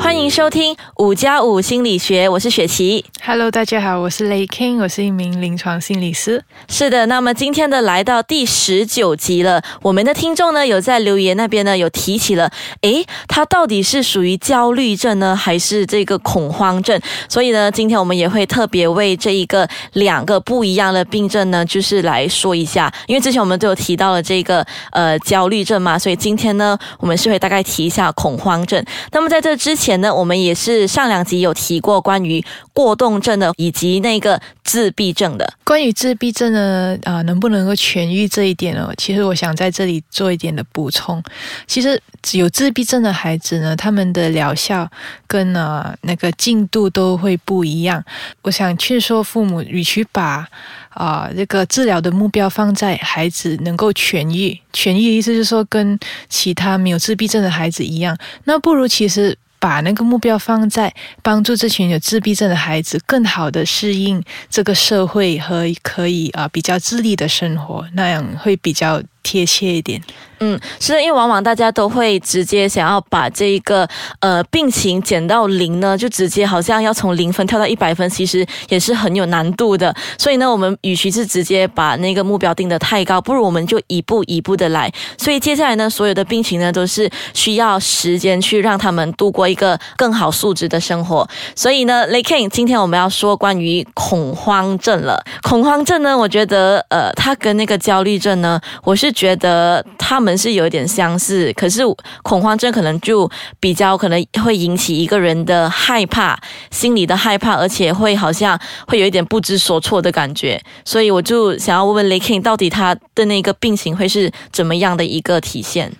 欢迎收听五加五心理学，我是雪琪。Hello，大家好，我是雷 King，我是一名临床心理师。是的，那么今天的来到第十九集了，我们的听众呢有在留言那边呢有提起了，诶，他到底是属于焦虑症呢，还是这个恐慌症？所以呢，今天我们也会特别为这一个两个不一样的病症呢，就是来说一下，因为之前我们都有提到了这个呃焦虑症嘛，所以今天呢，我们是会大概提一下恐慌症。那么在这之前前呢，我们也是上两集有提过关于过动症的，以及那个自闭症的。关于自闭症呢，啊、能不能够痊愈这一点呢？其实我想在这里做一点的补充。其实有自闭症的孩子呢，他们的疗效跟呃那个进度都会不一样。我想劝说父母，与其把啊、这个治疗的目标放在孩子能够痊愈，痊愈的意思就是说跟其他没有自闭症的孩子一样，那不如其实。把那个目标放在帮助这群有自闭症的孩子更好的适应这个社会和可以啊、比较自立的生活，那样会比较贴切一点。嗯，是因为往往大家都会直接想要把这一个呃病情减到零呢，就直接好像要从零分跳到一百分，其实也是很有难度的。所以呢，我们与其是直接把那个目标定得太高，不如我们就一步一步的来。所以接下来呢，所有的病情呢都是需要时间去让他们度过一个更好素质的生活。所以呢雷 King，今天我们要说关于恐慌症了。恐慌症呢，我觉得呃，它跟那个焦虑症呢，我是觉得他们是有一点相似，可是恐慌症可能就比较可能会引起一个人的害怕，心里的害怕，而且会好像会有一点不知所措的感觉。所以我就想要问问雷 King，到底他的那个病情会是怎么样的一个体现？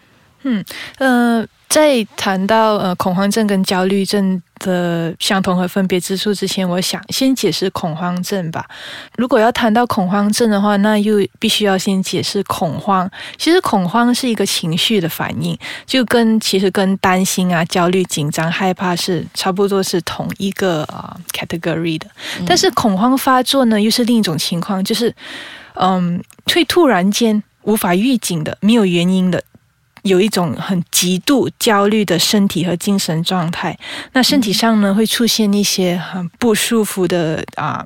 嗯呃，在谈到呃恐慌症跟焦虑症的相同和分别之处之前，我想先解释恐慌症吧。如果要谈到恐慌症的话，那又必须要先解释恐慌。其实恐慌是一个情绪的反应，就跟其实跟担心啊、焦虑、紧张、害怕是差不多是同一个啊、呃 category 的。但是恐慌发作呢，又是另一种情况，就是嗯，会突然间无法预警的、没有原因的。有一种很极度焦虑的身体和精神状态，那身体上呢会出现一些很不舒服的啊、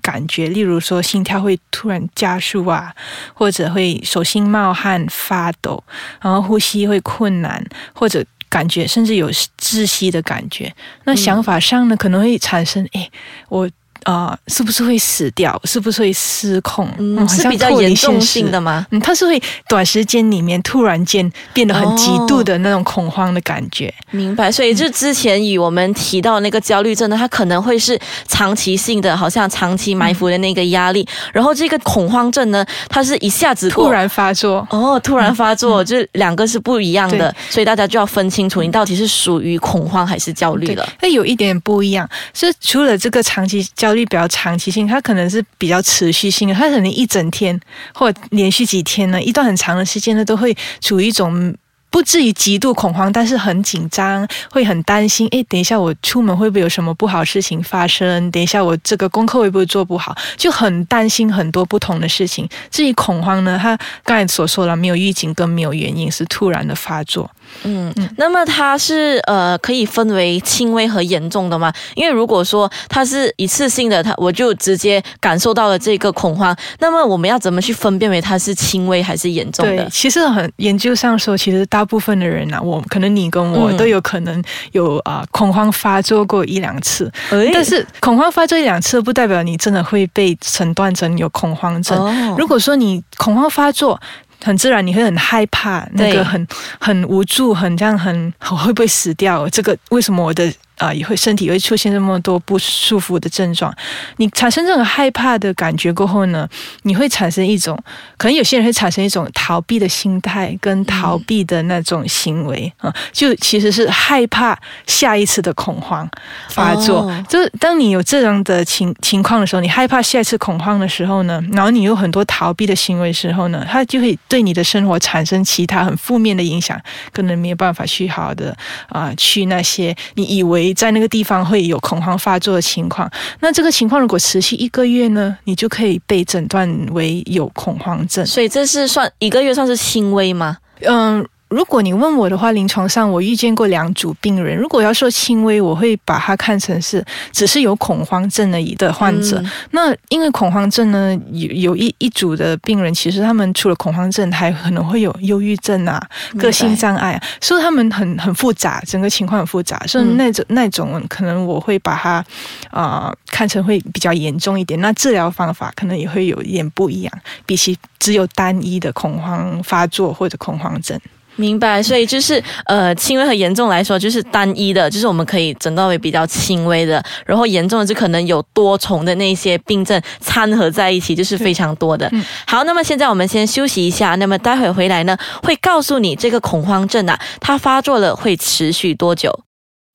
感觉，例如说心跳会突然加速啊，或者会手心冒汗、发抖，然后呼吸会困难，或者感觉甚至有窒息的感觉。那想法上呢可能会产生，哎，我。啊、是不是会死掉？是不是会失控？嗯，是比较严重性的吗？嗯，它是会短时间里面突然间变得很极度的那种恐慌的感觉。明白，所以就之前与我们提到那个焦虑症呢，它可能会是长期性的，好像长期埋伏的那个压力。然后这个恐慌症呢，它是一下子突然发作，哦，突然发作，就两个是不一样的，所以大家就要分清楚，你到底是属于恐慌还是焦虑了。那有一点不一样，是除了这个长期焦焦虑比较长期性，它可能是比较持续性的，它可能一整天或连续几天呢，一段很长的时间呢，都会处于一种。不至于极度恐慌，但是很紧张，会很担心。诶，等一下我出门会不会有什么不好事情发生？等一下我这个功课会不会做不好？就很担心很多不同的事情。至于恐慌呢，它刚才所说了，没有预警跟没有原因，是突然的发作。嗯，那么它是呃可以分为轻微和严重的吗？因为如果说它是一次性的，它我就直接感受到了这个恐慌，那么我们要怎么去分辨为它是轻微还是严重对的，？其实很研究上说，其实大部分的人啊，我可能你跟我嗯都有可能有啊、恐慌发作过一两次，诶但是恐慌发作一两次不代表你真的会被诊断成有恐慌症。哦如果说你恐慌发作，很自然你会很害怕，那个很很无助，很这样很我 会不会死掉？这个为什么我的啊、也会身体会出现这么多不舒服的症状？你产生这种害怕的感觉过后呢，你会产生一种，可能有些人会产生一种逃避的心态跟逃避的那种行为啊、就其实是害怕下一次的恐慌发作。哦就是当你有这样的情情况的时候，你害怕下一次恐慌的时候呢，然后你有很多逃避的行为的时候呢，它就会对你的生活产生其他很负面的影响，可能没有办法去好好的啊、去那些你以为为在那个地方会有恐慌发作的情况。那这个情况如果持续一个月呢，你就可以被诊断为有恐慌症。所以这是算一个月算是轻微吗？嗯。如果你问我的话，临床上我遇见过两组病人。如果要说轻微，我会把它看成是只是有恐慌症而已的患者。那因为恐慌症呢，有有一一组的病人，其实他们除了恐慌症，还可能会有忧郁症啊、个性障碍，所以他们很很复杂，整个情况很复杂。所以那种那种可能我会把它啊看成会比较严重一点。那治疗方法可能也会有一点不一样，比起只有单一的恐慌发作或者恐慌症。明白，所以就是呃，轻微和严重来说，就是单一的，就是我们可以诊断为比较轻微的，然后严重的就可能有多重的那些病症掺合在一起，就是非常多的。好，那么现在我们先休息一下，那么待会回来呢，会告诉你这个恐慌症啊，它发作了会持续多久。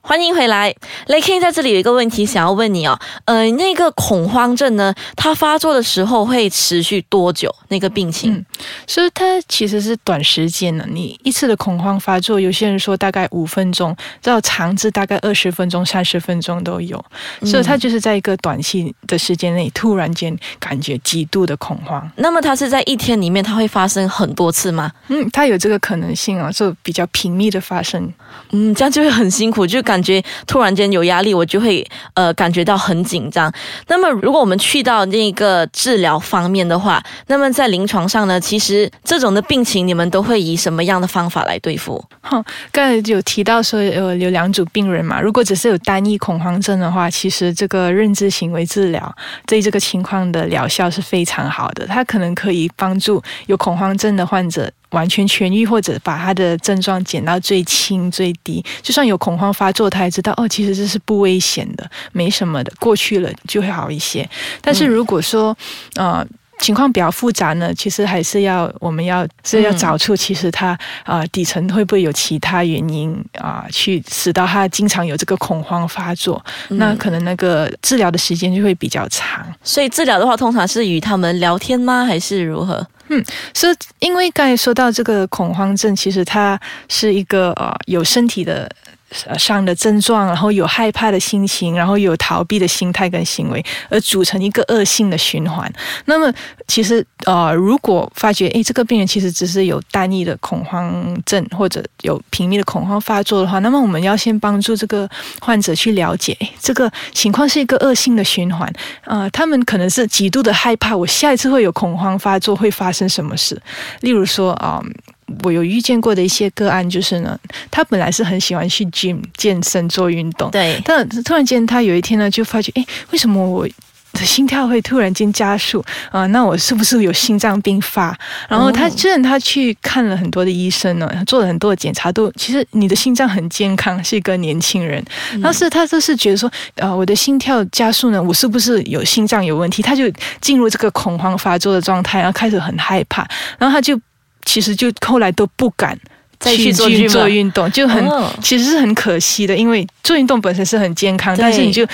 欢迎回来，Laking 在这里有一个问题想要问你哦，呃，那个恐慌症呢，它发作的时候会持续多久？那个病情？嗯，所以它其实是短时间的，你一次的恐慌发作，有些人说大概五分钟，到长至大概二十分钟、三十分钟都有，所以它就是在一个短期的时间内突然间感觉极度的恐慌。那么它是在一天里面，它会发生很多次吗？嗯，它有这个可能性啊，就比较频密的发生。嗯，这样就会很辛苦，就。感觉突然间有压力，我就会呃感觉到很紧张。那么，如果我们去到那个治疗方面的话，那么在临床上呢，其实这种的病情，你们都会以什么样的方法来对付？哈，刚才有提到说，呃，有两组病人嘛。如果只是有单一恐慌症的话，其实这个认知行为治疗对这个情况的疗效是非常好的，它可能可以帮助有恐慌症的患者。完全痊愈，或者把他的症状减到最轻最低，就算有恐慌发作，他也知道哦，其实这是不危险的，没什么的，过去了就会好一些。但是如果说，呃，情况比较复杂呢，其实还是要我们要是要找出，其实他啊底层会不会有其他原因啊，去使到他经常有这个恐慌发作，那可能那个治疗的时间就会比较长。所以治疗的话，通常是与他们聊天吗，还是如何？嗯，是因为刚才说到这个恐慌症，其实它是一个呃有身体的。上的症状，然后有害怕的心情，然后有逃避的心态跟行为，而组成一个恶性的循环。那么，其实呃，如果发觉诶，这个病人其实只是有单一的恐慌症，或者有频密的恐慌发作的话，那么我们要先帮助这个患者去了解，这个情况是一个恶性的循环。呃，他们可能是极度的害怕，我下一次会有恐慌发作会发生什么事？例如说啊。我有遇见过的一些个案，就是呢，他本来是很喜欢去 gym 健身做运动，对，但突然间他有一天呢，就发觉，哎，为什么我的心跳会突然间加速啊？那我是不是有心脏病发？然后他虽然他去看了很多的医生呢，做了很多的检查，都其实你的心脏很健康，是一个年轻人，但是他就是觉得说，呃，我的心跳加速呢，我是不是有心脏有问题？他就进入这个恐慌发作的状态，然后开始很害怕，然后他就。其实就后来都不敢再去做做运动，就很其实是很可惜的，因为做运动本身是很健康，但是你就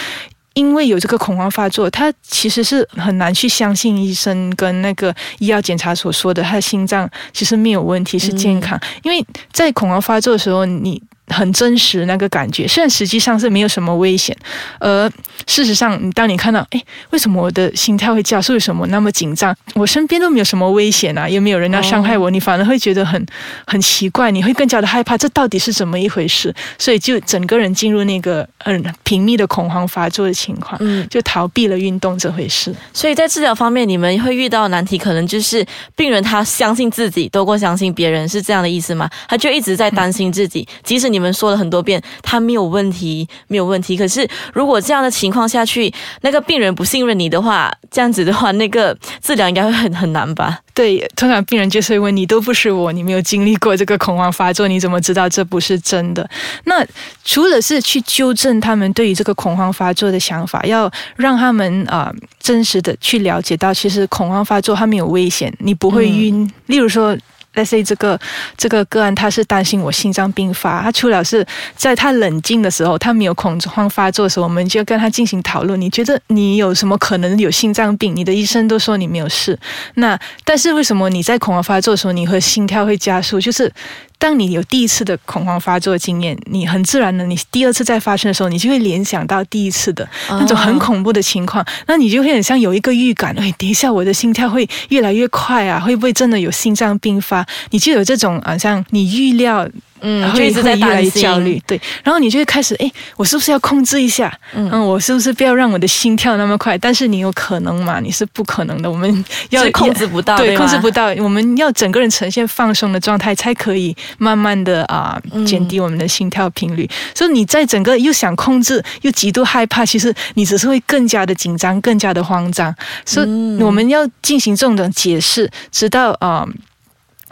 因为有这个恐慌发作，他其实是很难去相信医生跟那个医药检查所说的，他的心脏其实没有问题，是健康。因为在恐慌发作的时候，你。很真实那个感觉，虽然实际上是没有什么危险，而事实上，当你看到，哎，为什么我的心跳会加速？为什么那么紧张？我身边都没有什么危险啊，也没有人要伤害我，你反而会觉得很很奇怪，你会更加的害怕，这到底是怎么一回事？所以就整个人进入那个嗯频密的恐慌发作的情况，嗯，就逃避了运动这回事。所以在治疗方面，你们会遇到难题，可能就是病人他相信自己多过相信别人，是这样的意思吗？他就一直在担心自己，即使你。你们说了很多遍，他没有问题，没有问题。可是如果这样的情况下去，那个病人不信任你的话，这样子的话，那个治疗应该会很很难吧？对，通常病人就是会问你，都不是我，你没有经历过这个恐慌发作，你怎么知道这不是真的？那除了是去纠正他们对于这个恐慌发作的想法，要让他们啊真实的去了解到，其实恐慌发作它没有危险，你不会晕。例如说。但是这个这个个案，他是担心我心脏病发。他除了是在他冷静的时候，他没有恐慌发作的时候，我们就跟他进行讨论。你觉得你有什么可能有心脏病？你的医生都说你没有事。那但是为什么你在恐慌发作的时候，你会心跳会加速？就是当你有第一次的恐慌发作经验，你很自然的，你第二次再发生的时候，你就会联想到第一次的那种很恐怖的情况，那你就会很像有一个预感，哎，等一下我的心跳会越来越快啊，会不会真的有心脏病发？你就有这种好像你预料。嗯，会一直在越来越焦虑，对，然后你就会开始，哎，我是不是要控制一下？嗯，我是不是不要让我的心跳那么快？但是你有可能嘛？你是不可能的，我们要控制不到，对，控制不到，我们要整个人呈现放松的状态，才可以慢慢的啊减低我们的心跳频率。所以你在整个又想控制又极度害怕，其实你只是会更加的紧张，更加的慌张。所以我们要进行这种解释，直到啊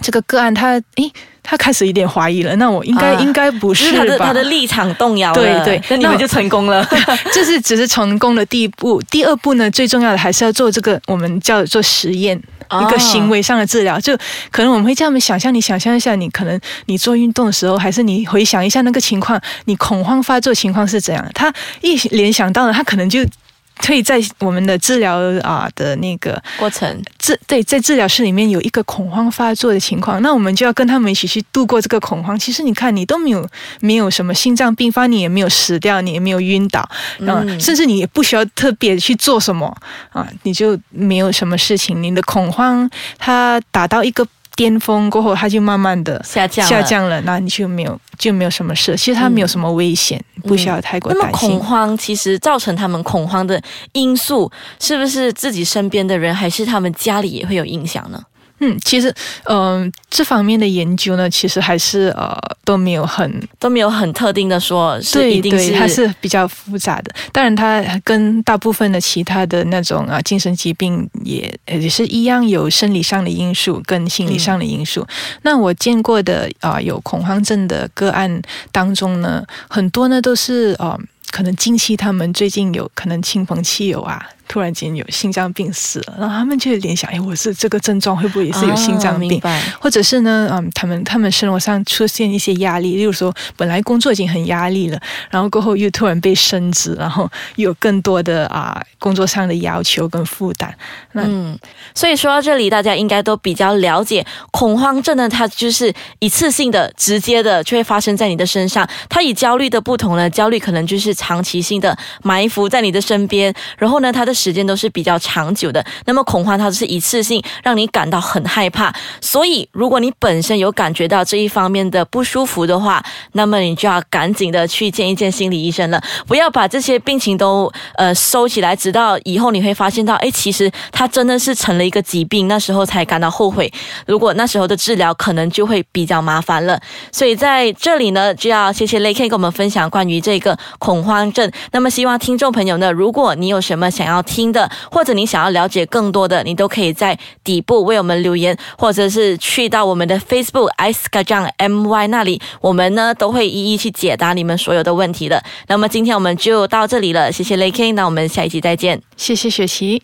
这个个案他诶。他开始有点怀疑了，那我应该应该不是吧？他的他的立场动摇了，对对，那你们就成功了。这是只是成功的第一步，第二步呢，最重要的还是要做这个我们叫做实验，一个行为上的治疗。就可能我们会这样想象，你想象一下，你可能你做运动的时候，还是你回想一下那个情况，你恐慌发作情况是怎样？他一联想到了，他可能就。可以在我们的治疗啊的那个过程治对在治疗室里面有一个恐慌发作的情况，那我们就要跟他们一起去度过这个恐慌。其实你看，你都没有没有什么心脏病发，你也没有死掉，你也没有晕倒啊，甚至你也不需要特别去做什么啊，你就没有什么事情。你的恐慌它达到一个。巅峰过后，它就慢慢的下降下降了，那你就没有就没有什么事。其实它没有什么危险，不需要太过担心。那么恐慌，其实造成他们恐慌的因素，是不是自己身边的人，还是他们家里也会有影响呢？嗯，其实，嗯，这方面的研究呢，其实还是呃都没有很都没有很特定的说，是一定是还是比较复杂的。当然，它跟大部分的其他的那种啊精神疾病也也是一样，有生理上的因素跟心理上的因素。那我见过的啊有恐慌症的个案当中呢，很多呢都是啊，可能近期他们最近有可能亲朋戚友啊。突然间有心脏病死了，然后他们就联想：哎，我是这个症状，会不会也是有心脏病？或者是呢？嗯，他们他们生活上出现一些压力，例如说，本来工作已经很压力了，然后过后又突然被升职，然后有更多的啊工作上的要求跟负担。那嗯，所以说到这里，大家应该都比较了解恐慌症呢，它就是一次性的、直接的就会发生在你的身上。它与焦虑的不同呢，焦虑可能就是长期性的埋伏在你的身边，然后呢，它的。时间都是比较长久的，那么恐慌它是一次性让你感到很害怕，所以如果你本身有感觉到这一方面的不舒服的话，那么你就要赶紧的去见一见心理医生了，不要把这些病情都呃收起来，直到以后你会发现到，哎，其实它真的是成了一个疾病，那时候才感到后悔。如果那时候的治疗可能就会比较麻烦了。所以在这里呢，就要谢谢雷 K 跟我们分享关于这个恐慌症。那么希望听众朋友呢，如果你有什么想要。听的，或者你想要了解更多的，你都可以在底部为我们留言，或者是去到我们的 Facebook Ice k a j a n g My 那里，我们呢都会一一去解答你们所有的问题的。那么今天我们就到这里了，谢谢 l a k i n 那我们下一期再见，谢谢雪琪。